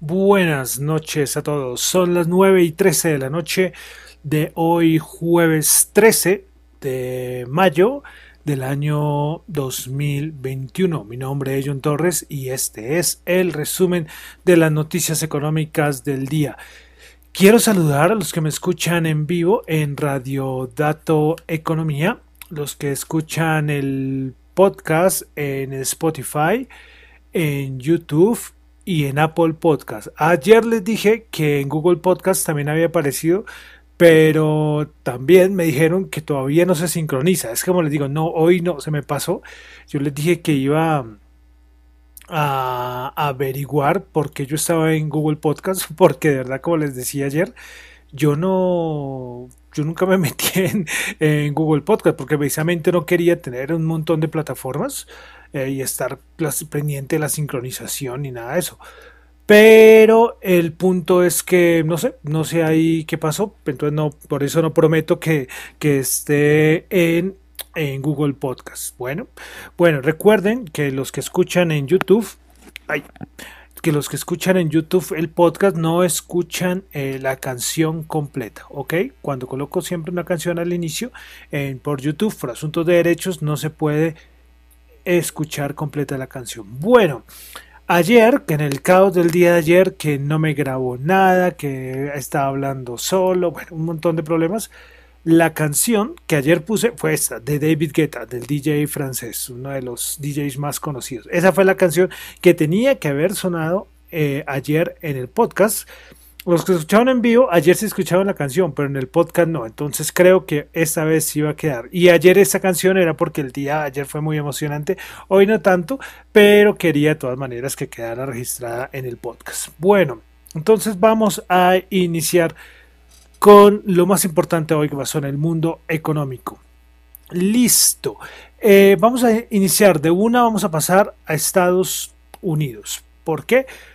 Buenas noches a todos. Son las 9 y 13 de la noche de hoy jueves 13 de mayo del año 2021. Mi nombre es John Torres y este es el resumen de las noticias económicas del día. Quiero saludar a los que me escuchan en vivo en Radio Dato Economía, los que escuchan el podcast en Spotify, en YouTube y en Apple Podcast. Ayer les dije que en Google Podcast también había aparecido, pero también me dijeron que todavía no se sincroniza. Es como les digo, no, hoy no, se me pasó. Yo les dije que iba a averiguar por qué yo estaba en Google Podcast, porque de verdad, como les decía ayer, yo no, yo nunca me metí en, en Google Podcast porque precisamente no quería tener un montón de plataformas eh, y estar pendiente de la sincronización ni nada de eso. Pero el punto es que no sé, no sé ahí qué pasó, entonces no, por eso no prometo que, que esté en, en Google Podcast. Bueno, bueno, recuerden que los que escuchan en YouTube, ay, que los que escuchan en YouTube el podcast no escuchan eh, la canción completa, ¿ok? Cuando coloco siempre una canción al inicio en, por YouTube, por asuntos de derechos, no se puede escuchar completa la canción. Bueno, ayer, que en el caos del día de ayer, que no me grabó nada, que estaba hablando solo, bueno, un montón de problemas. La canción que ayer puse fue esta, de David Guetta, del DJ francés, uno de los DJs más conocidos. Esa fue la canción que tenía que haber sonado eh, ayer en el podcast. Los que escucharon en vivo, ayer se escucharon la canción, pero en el podcast no. Entonces creo que esta vez sí iba a quedar. Y ayer esa canción era porque el día ayer fue muy emocionante. Hoy no tanto, pero quería de todas maneras que quedara registrada en el podcast. Bueno, entonces vamos a iniciar con lo más importante hoy que pasó en el mundo económico. Listo. Eh, vamos a iniciar de una, vamos a pasar a Estados Unidos. ¿Por qué? Porque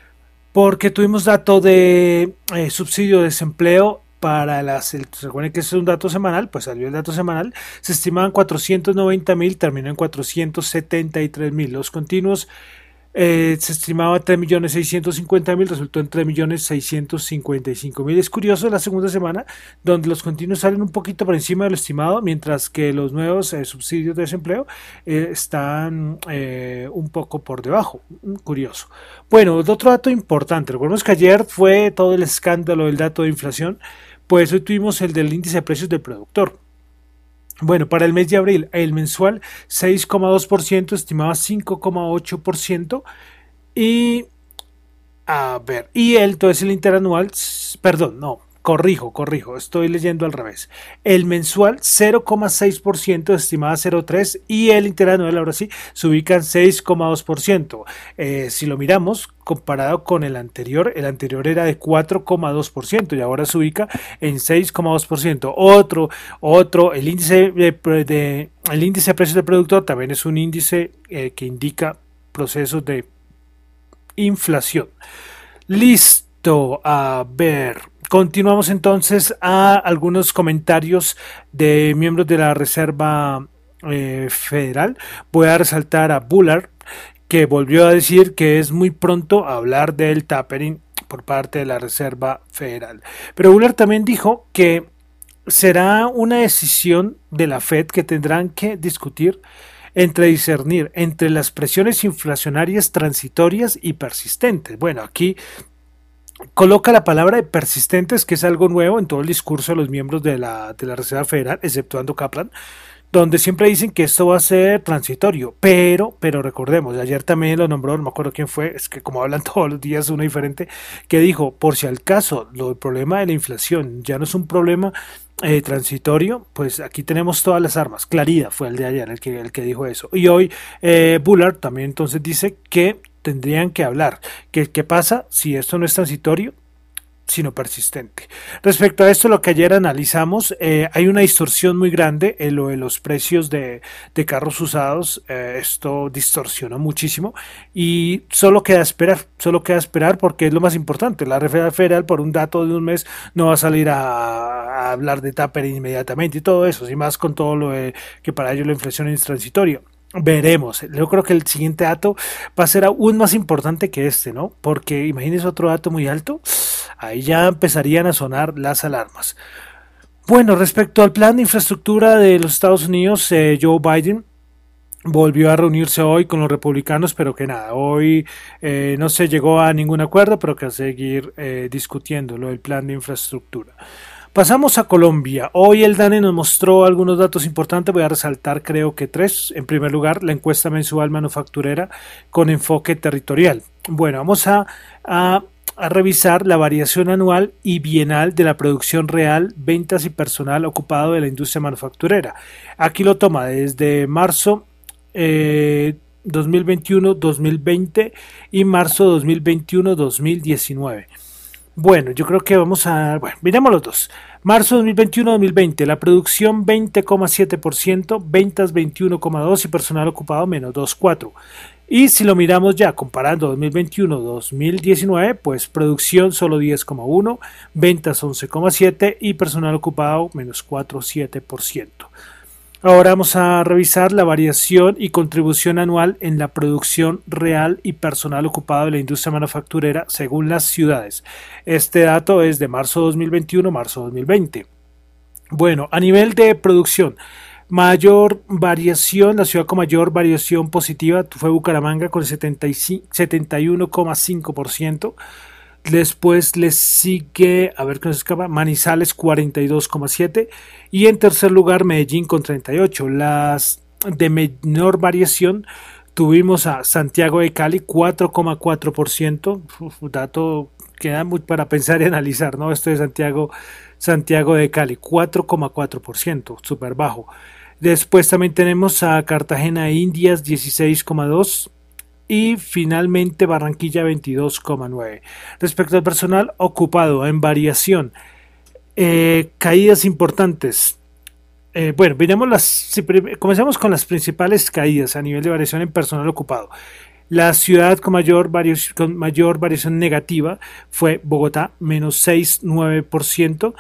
tuvimos dato de eh, subsidio de desempleo para las, recuerden que es un dato semanal, pues salió el dato semanal, se estimaban 490 mil, terminó en 473 mil. Los continuos eh, se estimaba 3.650.000, resultó en 3.655.000. Es curioso la segunda semana, donde los continuos salen un poquito por encima de lo estimado, mientras que los nuevos eh, subsidios de desempleo eh, están un poco por debajo. Mm, curioso. Bueno, otro dato importante. Recordemos que ayer fue todo el escándalo del dato de inflación, pues hoy tuvimos el del índice de precios del productor. Bueno, para el mes de abril, el mensual 6,2%, estimaba 5,8%. Y, a ver, y el, entonces el interanual, perdón, no, Corrijo, corrijo, estoy leyendo al revés. El mensual 0,6%, estimada 0,3% y el interanual ahora sí se ubica en 6,2%. Eh, si lo miramos comparado con el anterior, el anterior era de 4,2% y ahora se ubica en 6,2%. Otro, otro, el índice de, el índice de precios del producto también es un índice eh, que indica procesos de inflación. Listo, a ver. Continuamos entonces a algunos comentarios de miembros de la Reserva eh, Federal. Voy a resaltar a Bullard, que volvió a decir que es muy pronto hablar del tapering por parte de la Reserva Federal. Pero Bullard también dijo que será una decisión de la Fed que tendrán que discutir entre discernir entre las presiones inflacionarias transitorias y persistentes. Bueno, aquí coloca la palabra de persistentes, que es algo nuevo en todo el discurso de los miembros de la, de la Reserva Federal, exceptuando Kaplan, donde siempre dicen que esto va a ser transitorio, pero, pero recordemos, ayer también lo nombró, no me acuerdo quién fue, es que como hablan todos los días uno diferente, que dijo, por si al caso, lo, el problema de la inflación ya no es un problema eh, transitorio, pues aquí tenemos todas las armas. Clarida fue el de ayer el que, el que dijo eso. Y hoy eh, Bullard también entonces dice que tendrían que hablar. ¿Qué, ¿Qué pasa si esto no es transitorio? sino persistente. Respecto a esto, lo que ayer analizamos, eh, hay una distorsión muy grande en lo de los precios de, carros usados. Eh, esto distorsiona muchísimo y solo queda esperar, solo queda esperar porque es lo más importante. La Reserva Federal, por un dato de un mes, no va a salir a, hablar de Tapper inmediatamente y todo eso, y más con todo lo de, que para ellos la inflación es transitoria. Veremos. Yo creo que el siguiente dato va a ser aún más importante que este, ¿no? Porque imagínense otro dato muy alto, ahí ya empezarían a sonar las alarmas. Bueno, respecto al plan de infraestructura de los Estados Unidos, eh, Joe Biden volvió a reunirse hoy con los republicanos, pero que nada, hoy eh, no se llegó a ningún acuerdo, pero que a seguir eh, discutiendo lo del plan de infraestructura. Pasamos a Colombia. Hoy el DANE nos mostró algunos datos importantes. Voy a resaltar creo que tres. En primer lugar, la encuesta mensual manufacturera con enfoque territorial. Bueno, vamos a, revisar la variación anual y bienal de la producción real, ventas y personal ocupado de la industria manufacturera. Aquí lo toma desde marzo. 2021-2020 eh, y marzo 2021-2019. Bueno, yo creo que vamos a... Bueno, miremos los dos. Marzo 2021-2020, la producción 20,7%, ventas 21,2% y personal ocupado menos 2,4%. Y si lo miramos ya comparando 2021-2019, pues producción solo 10,1%, ventas 11,7% y personal ocupado menos 4,7%. Ahora vamos a revisar la variación y contribución anual en la producción real y personal ocupado de la industria manufacturera según las ciudades. Este dato es de marzo 2021 marzo 2020. Bueno, a nivel de producción, mayor variación, la ciudad con mayor variación positiva fue Bucaramanga con 71,5%. Después le sigue, a ver qué nos escapa, Manizales 42,7 y en tercer lugar Medellín con 38. Las de menor variación tuvimos a Santiago de Cali 4,4%, dato que da muy para pensar y analizar, ¿no? Esto de Santiago, Santiago de Cali 4,4%, súper bajo. Después también tenemos a Cartagena Indias 16,2 y finalmente Barranquilla 22,9. Respecto al personal ocupado en variación, eh, caídas importantes. Eh, bueno, miremos las, comencemos con las principales caídas a nivel de variación en personal ocupado. La ciudad con mayor, con mayor variación negativa fue Bogotá, menos 6,9%.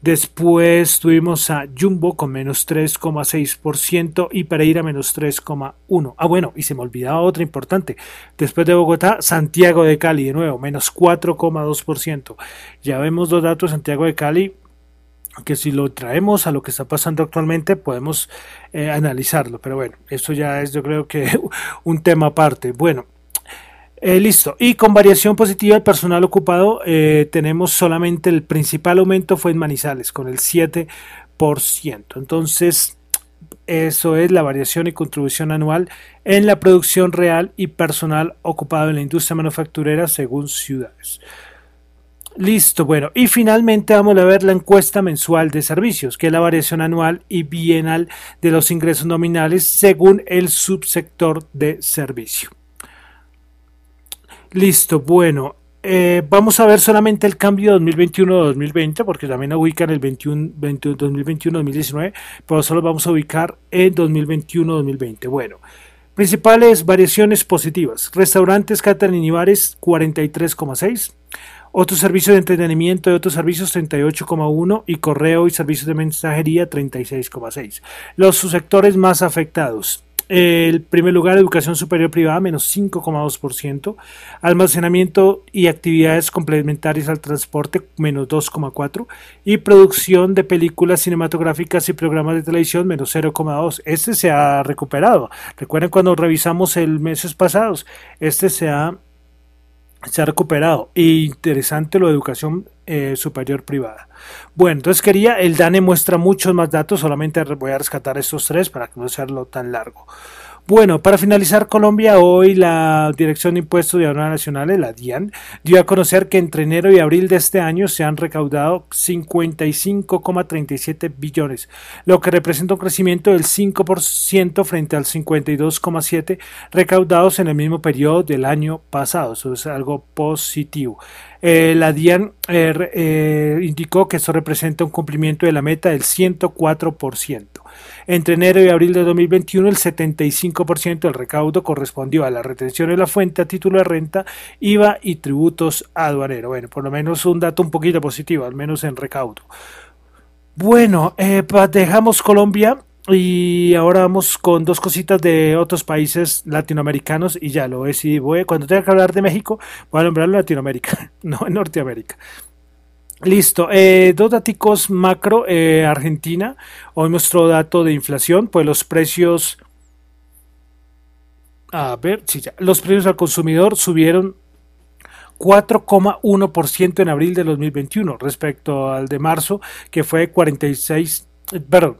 Después tuvimos a Jumbo con menos 3,6% y Pereira menos 3,1%. Ah, bueno, y se me olvidaba otra importante. Después de Bogotá, Santiago de Cali de nuevo, menos 4,2%. Ya vemos los datos de Santiago de Cali que si lo traemos a lo que está pasando actualmente podemos eh, analizarlo. Pero bueno, esto ya es yo creo que un tema aparte. Bueno, eh, listo. Y con variación positiva el personal ocupado eh, tenemos solamente el principal aumento fue en Manizales con el 7%. Entonces, eso es la variación y contribución anual en la producción real y personal ocupado en la industria manufacturera según ciudades. Listo, bueno, y finalmente vamos a ver la encuesta mensual de servicios, que es la variación anual y bienal de los ingresos nominales según el subsector de servicio. Listo, bueno, eh, vamos a ver solamente el cambio 2021-2020, porque también ubican el 2021-2019, pero solo vamos a ubicar en 2021-2020. Bueno, principales variaciones positivas: restaurantes, catering y bares 43,6. Otros servicios de entretenimiento y otros servicios 38,1 y correo y servicios de mensajería 36,6. Los subsectores más afectados. El primer lugar, educación superior privada, menos 5,2%. Almacenamiento y actividades complementarias al transporte, menos 2,4%. Y producción de películas cinematográficas y programas de televisión, menos 0,2%. Este se ha recuperado. Recuerden cuando revisamos el meses pasados, este se ha, se ha recuperado. interesante lo de educación eh, superior privada. Bueno, entonces quería, el DANE muestra muchos más datos, solamente voy a rescatar estos tres para que no sea tan largo. Bueno, para finalizar, Colombia, hoy la Dirección de Impuestos de Aduanas Nacionales, la DIAN, dio a conocer que entre enero y abril de este año se han recaudado 55,37 billones, lo que representa un crecimiento del 5% frente al 52,7 recaudados en el mismo periodo del año pasado. Eso es algo positivo. Eh, la DIAN eh, eh, indicó que esto representa un cumplimiento de la meta del 104%. Entre enero y abril de 2021, el 75% del recaudo correspondió a la retención de la fuente a título de renta, IVA y tributos aduaneros. Bueno, por lo menos un dato un poquito positivo, al menos en recaudo. Bueno, dejamos Colombia y ahora vamos con dos cositas de otros países latinoamericanos y ya lo es. Y voy, cuando tenga que hablar de México, voy a nombrarlo Latinoamérica, no Norteamérica. Listo, eh, dos datos macro, eh, Argentina, hoy nuestro dato de inflación, pues los precios, a ver, sí, ya, los precios al consumidor subieron 4,1% en abril de 2021 respecto al de marzo, que fue 46, perdón,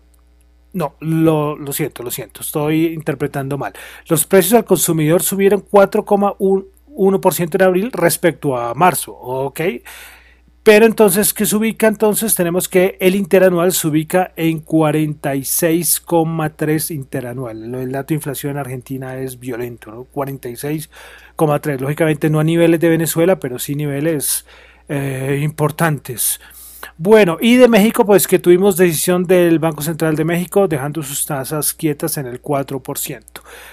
no, lo, siento, lo siento, estoy interpretando mal. Los precios al consumidor subieron 4,1% en abril respecto a marzo, ¿ok? Pero entonces, ¿qué se ubica? Entonces tenemos que el interanual se ubica en 46,3 interanual. El dato de inflación en Argentina es violento, ¿no? 46,3. Lógicamente no a niveles de Venezuela, pero sí niveles eh, importantes. Bueno, y de México, pues que tuvimos decisión del Banco Central de México dejando sus tasas quietas en el 4%.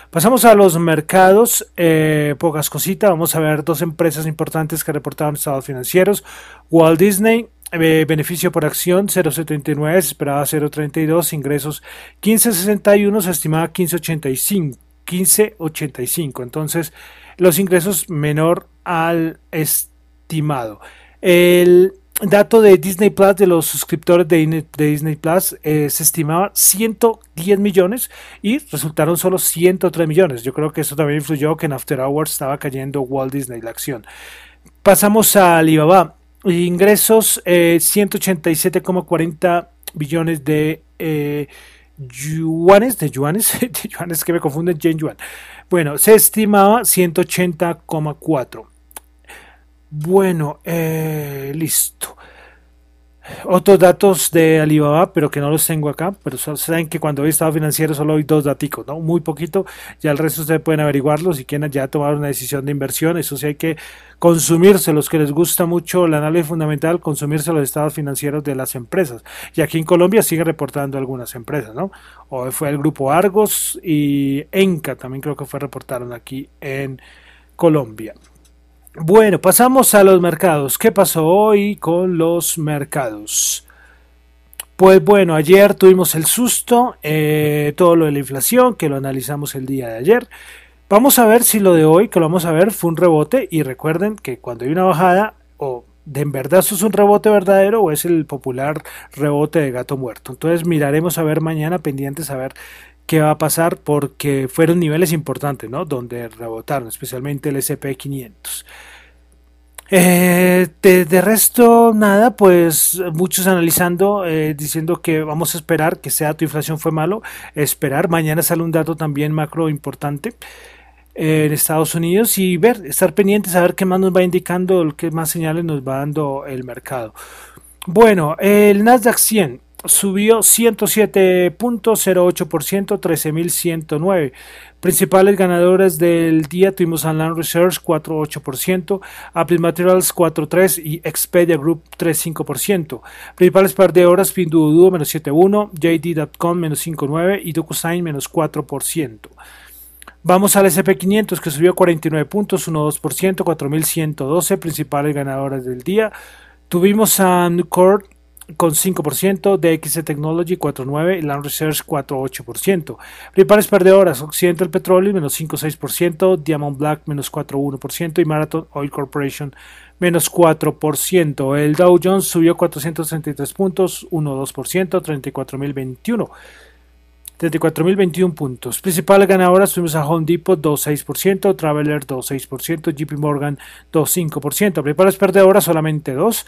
Pasamos a los mercados, eh, pocas cositas, vamos a ver dos empresas importantes que reportaron estados financieros. Walt Disney, eh, beneficio por acción 0.79, se esperaba 0.32, ingresos 15.61, se estimaba 15.85. 15.85, entonces los ingresos menor al estimado. El dato de Disney Plus, de los suscriptores de, Disney Plus, eh, se estimaba 110 millones y resultaron solo 103 millones. Yo creo que eso también influyó que en After Hours estaba cayendo Walt Disney, la acción. Pasamos a Alibaba. Ingresos eh, 187,40 billones de eh, yuanes, de yuanes, de yuanes que me confunden, yen yuan. Bueno, se estimaba 180,4. Bueno, eh, listo. Otros datos de Alibaba, pero que no los tengo acá, pero saben que cuando hoy estado financiero solo hay dos datos, ¿no? Muy poquito, ya el resto ustedes pueden averiguarlo si quieren ya tomar una decisión de inversión, eso sí hay que consumirse, los que les gusta mucho el análisis fundamental, consumirse los estados financieros de las empresas. Y aquí en Colombia sigue reportando algunas empresas, ¿no? Hoy fue el grupo Argos y Enca también creo que fue reportaron aquí en Colombia. Bueno, pasamos a los mercados. ¿Qué pasó hoy con los mercados? Pues bueno, ayer tuvimos el susto, eh, todo lo de la inflación, que lo analizamos el día de ayer. Vamos a ver si lo de hoy, que lo vamos a ver, fue un rebote. Y recuerden que cuando hay una bajada, o de en verdad eso es un rebote verdadero o es el popular rebote de gato muerto. Entonces miraremos a ver mañana pendientes a ver qué va a pasar porque fueron niveles importantes, ¿no? Donde rebotaron, especialmente el SP500. Eh, de, resto, nada, pues muchos analizando, eh, diciendo que vamos a esperar que sea tu inflación fue malo, esperar, mañana sale un dato también macro importante en Estados Unidos y ver, estar pendientes a ver qué más nos va indicando, qué más señales nos va dando el mercado. Bueno, el Nasdaq 100 subió 107.08%, 13.109. Principales ganadores del día tuvimos Land Research 4.8%, Apple Materials 4.3% y Expedia Group 3.5%. Principales perdedoras Pinduoduo menos 7.1%, JD.com menos 5.9% y DocuSign menos 4%. Vamos al SP500 que subió 49 puntos, 1,2%, 4.112 principales ganadoras del día. Tuvimos a Nucor con 5%, DXC Technology 4.9% y Land Research 4.8%. Principales perdedoras, Occidental Petroleum menos 5.6%, Diamond Black menos 4.1% y Marathon Oil Corporation menos 4%. El Dow Jones subió 433 puntos, 1.2%, 34.021. 34.021 puntos. Principales ganadoras tuvimos a Home Depot 2.6%, Traveler 2.6%, JP Morgan 2.5%. Principales perdedoras solamente 2.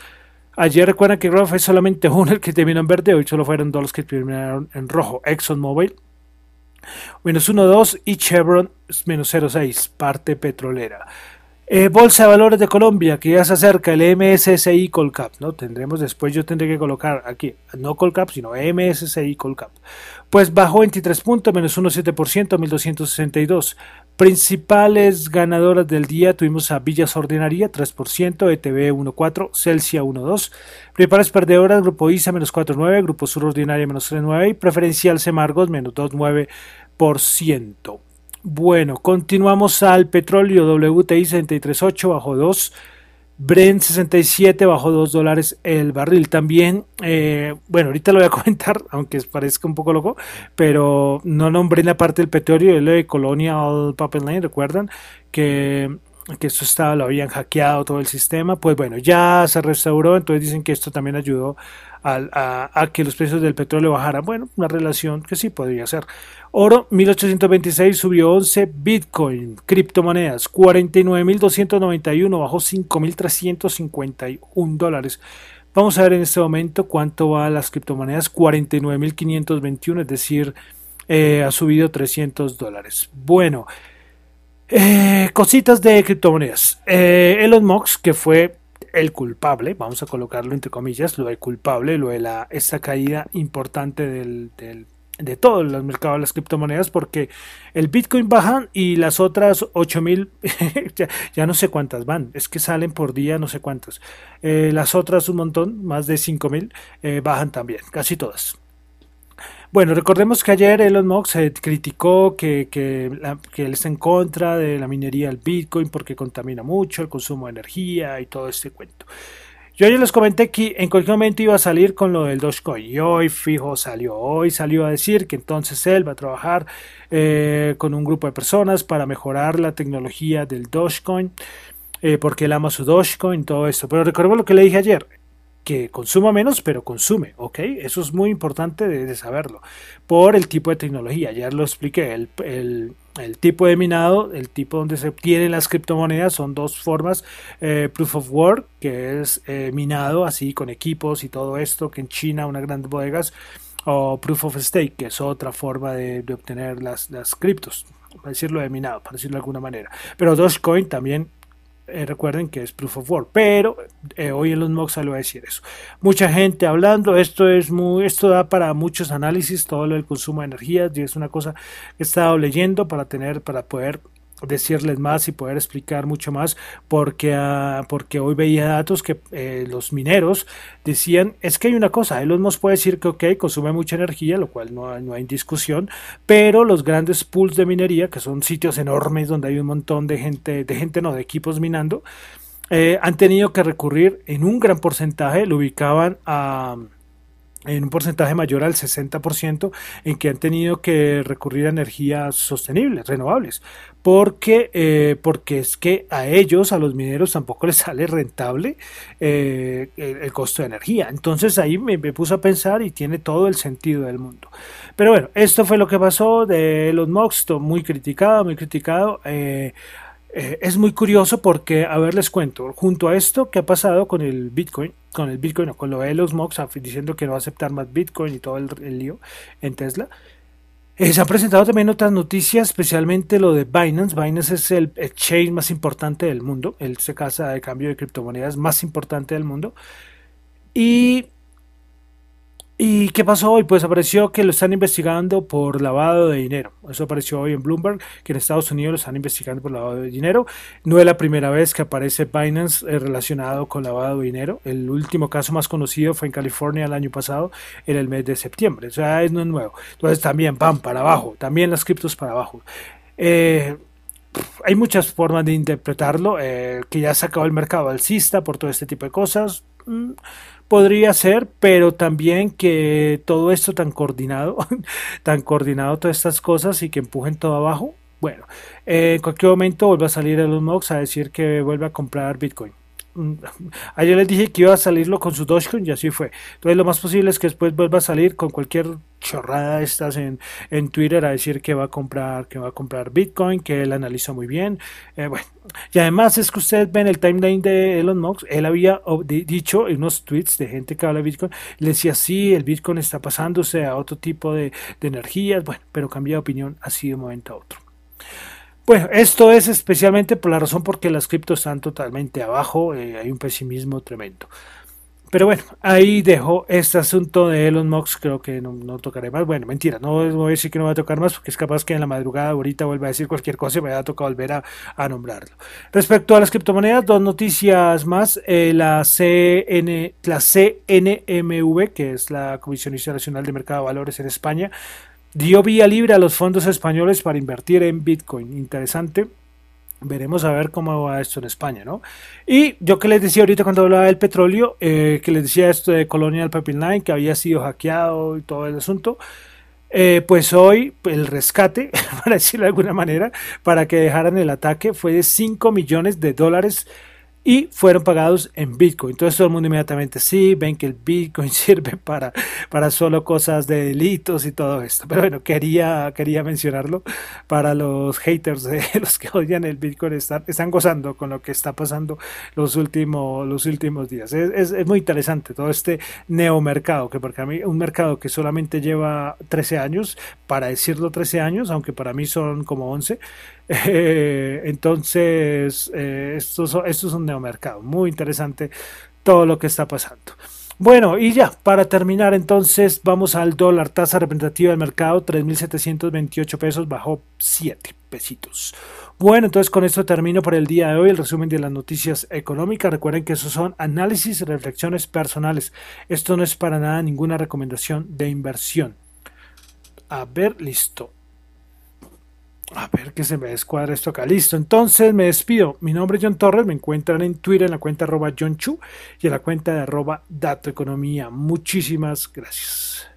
Ayer recuerdan que fue solamente uno el que terminó en verde, hoy solo fueron dos los que terminaron en rojo. ExxonMobil menos 1.2 y Chevron menos 0.6, parte petrolera. Eh, Bolsa de Valores de Colombia, que ya se acerca, el MSCI Colcap, ¿no? Tendremos después, yo tendré que colocar aquí, no Colcap, sino MSCI Colcap. Pues bajó 23 puntos, menos 1,7%, 1262. Principales ganadoras del día tuvimos a Villas Ordinaria, 3%, ETB 1,4%, Celsia 1,2%. Principales perdedoras, Grupo ISA, menos 4,9%, Grupo Sur Ordinaria, menos 3,9% y Preferencial Semargos, menos 2,9%. Bueno, continuamos al petróleo WTI 63.8 bajo 2. Brent 67 bajo 2 dólares el barril. También, eh, bueno, ahorita lo voy a comentar, aunque parezca un poco loco, pero no nombré la parte del petróleo, el de Colonial Pipeline, recuerdan que que esto estaba, lo habían hackeado todo el sistema, pues bueno, ya se restauró, entonces dicen que esto también ayudó a, que los precios del petróleo bajaran. Bueno, una relación que sí podría ser. Oro 1826 subió 11, Bitcoin, criptomonedas 49.291, bajó 5.351 dólares. Vamos a ver en este momento cuánto va las criptomonedas, 49.521, es decir, eh, ha subido 300 dólares. Bueno, eh, cositas de criptomonedas. Eh, Elon Musk, que fue el culpable, vamos a colocarlo entre comillas, lo de culpable, lo de la, esta caída importante del, de todo el mercado de las criptomonedas, porque el Bitcoin baja y las otras 8000, ya, ya no sé cuántas van, es que salen por día, no sé cuántas. Eh, las otras un montón, más de 5000, eh, bajan también, casi todas. Bueno, recordemos que ayer Elon Musk se criticó que, que, él está en contra de la minería del Bitcoin porque contamina mucho el consumo de energía y todo este cuento. Yo ayer les comenté que en cualquier momento iba a salir con lo del Dogecoin y hoy fijo salió, hoy salió a decir que entonces él va a trabajar eh, con un grupo de personas para mejorar la tecnología del Dogecoin eh, porque él ama su Dogecoin, todo esto. Pero recordemos lo que le dije ayer, que consuma menos, pero consume, ¿ok? Eso es muy importante de, saberlo. Por el tipo de tecnología, ya lo expliqué, el, el, tipo de minado, el tipo donde se obtienen las criptomonedas son dos formas, eh, Proof of Work, que es eh, minado así con equipos y todo esto, que en China unas grandes bodegas, o Proof of Stake, que es otra forma de, obtener las, las criptos, para decirlo de minado, para decirlo de alguna manera. Pero Dogecoin también eh, recuerden que es proof of work, pero eh, hoy Elon Musk salió a decir eso. Mucha gente hablando, esto es muy, esto da para muchos análisis, todo lo del consumo de energía, y es una cosa que he estado leyendo para tener, para poder decirles más y poder explicar mucho más porque, ah, porque hoy veía datos que eh, los mineros decían es que hay una cosa, Elon Musk puede decir que ok, consume mucha energía, lo cual no, no hay discusión, pero los grandes pools de minería, que son sitios enormes donde hay un montón de gente, de gente no, de equipos minando, eh, han tenido que recurrir en un gran porcentaje, lo ubicaban a en un porcentaje mayor al 60% en que han tenido que recurrir a energías sostenibles, renovables, porque, eh, porque es que a ellos, a los mineros, tampoco les sale rentable eh, el, costo de energía. Entonces ahí me, me, puse a pensar y tiene todo el sentido del mundo. Pero bueno, esto fue lo que pasó de los Musk, muy criticado, muy criticado. Eh, eh, es muy curioso porque, a ver, les cuento, junto a esto, ¿qué ha pasado con el Bitcoin? Con el Bitcoin o con lo de los Mox diciendo que no va a aceptar más Bitcoin y todo el, el lío en Tesla. Eh, se han presentado también otras noticias, especialmente lo de Binance. Binance es el exchange más importante del mundo, el se casa de cambio de criptomonedas más importante del mundo. Y ¿Y qué pasó hoy? Pues apareció que lo están investigando por lavado de dinero. Eso apareció hoy en Bloomberg, que en Estados Unidos lo están investigando por lavado de dinero. No es la primera vez que aparece Binance eh, relacionado con lavado de dinero. El último caso más conocido fue en California el año pasado, en el mes de septiembre. O sea, es no es nuevo. Entonces también van para abajo, también las criptos para abajo. Eh, hay muchas formas de interpretarlo, eh, que ya se acabó el mercado alcista por todo este tipo de cosas. Podría ser, pero también que todo esto tan coordinado, tan coordinado todas estas cosas y que empujen todo abajo. Bueno, en cualquier momento vuelva a salir Elon Musk a decir que vuelve a comprar Bitcoin. Ayer les dije que iba a salirlo con su Dogecoin y así fue. Entonces lo más posible es que después vuelva a salir con cualquier chorrada estas en, en Twitter a decir que va a comprar, que va a comprar Bitcoin, que él analiza muy bien. Eh, bueno, y además es que ustedes ven el timeline de Elon Musk, él había dicho en unos tweets de gente que habla de Bitcoin, le decía sí, el Bitcoin está pasándose a otro tipo de, de energías, bueno, pero cambia de opinión así de un momento a otro. Bueno, esto es especialmente por la razón porque las criptos están totalmente abajo, eh, hay un pesimismo tremendo. Pero bueno, ahí dejo este asunto de Elon Musk, creo que no, no, tocaré más. Bueno, mentira, no voy a decir que no va a tocar más, porque es capaz que en la madrugada ahorita vuelva a decir cualquier cosa y me va a tocar volver a, a nombrarlo. Respecto a las criptomonedas, dos noticias más. Eh, la, CN, la CNMV, que es la Comisión Internacional de Mercado de Valores en España, dio vía libre a los fondos españoles para invertir en Bitcoin. Interesante. Veremos a ver cómo va esto en España, ¿no? Y yo que les decía ahorita cuando hablaba del petróleo, eh, que les decía esto de Colonial Pipeline, que había sido hackeado y todo el asunto, eh, pues hoy el rescate, para decirlo de alguna manera, para que dejaran el ataque fue de 5 millones de dólares y fueron pagados en Bitcoin. Entonces todo el mundo inmediatamente sí, ven que el Bitcoin sirve para, para solo cosas de delitos y todo esto. Pero bueno, quería, quería mencionarlo para los haters de los que odian el Bitcoin, están, están gozando con lo que está pasando los últimos, los últimos días. Es, es, muy interesante todo este neomercado, que porque a mí un mercado que solamente lleva 13 años, para decirlo 13 años, aunque para mí son como 11, eh, entonces, eh, esto, esto es un neomercado. Muy interesante todo lo que está pasando. Bueno, y ya, para terminar entonces, vamos al dólar, tasa representativa del mercado, 3.728 pesos, bajó 7 pesitos. Bueno, entonces con esto termino por el día de hoy el resumen de las noticias económicas. Recuerden que esos son análisis y reflexiones personales. Esto no es para nada ninguna recomendación de inversión. A ver, listo. A ver que se me descuadra esto acá. Listo. Entonces me despido. Mi nombre es John Torres. Me encuentran en Twitter en la cuenta arroba John Chu y en la cuenta de arroba Dato Economía. Muchísimas gracias.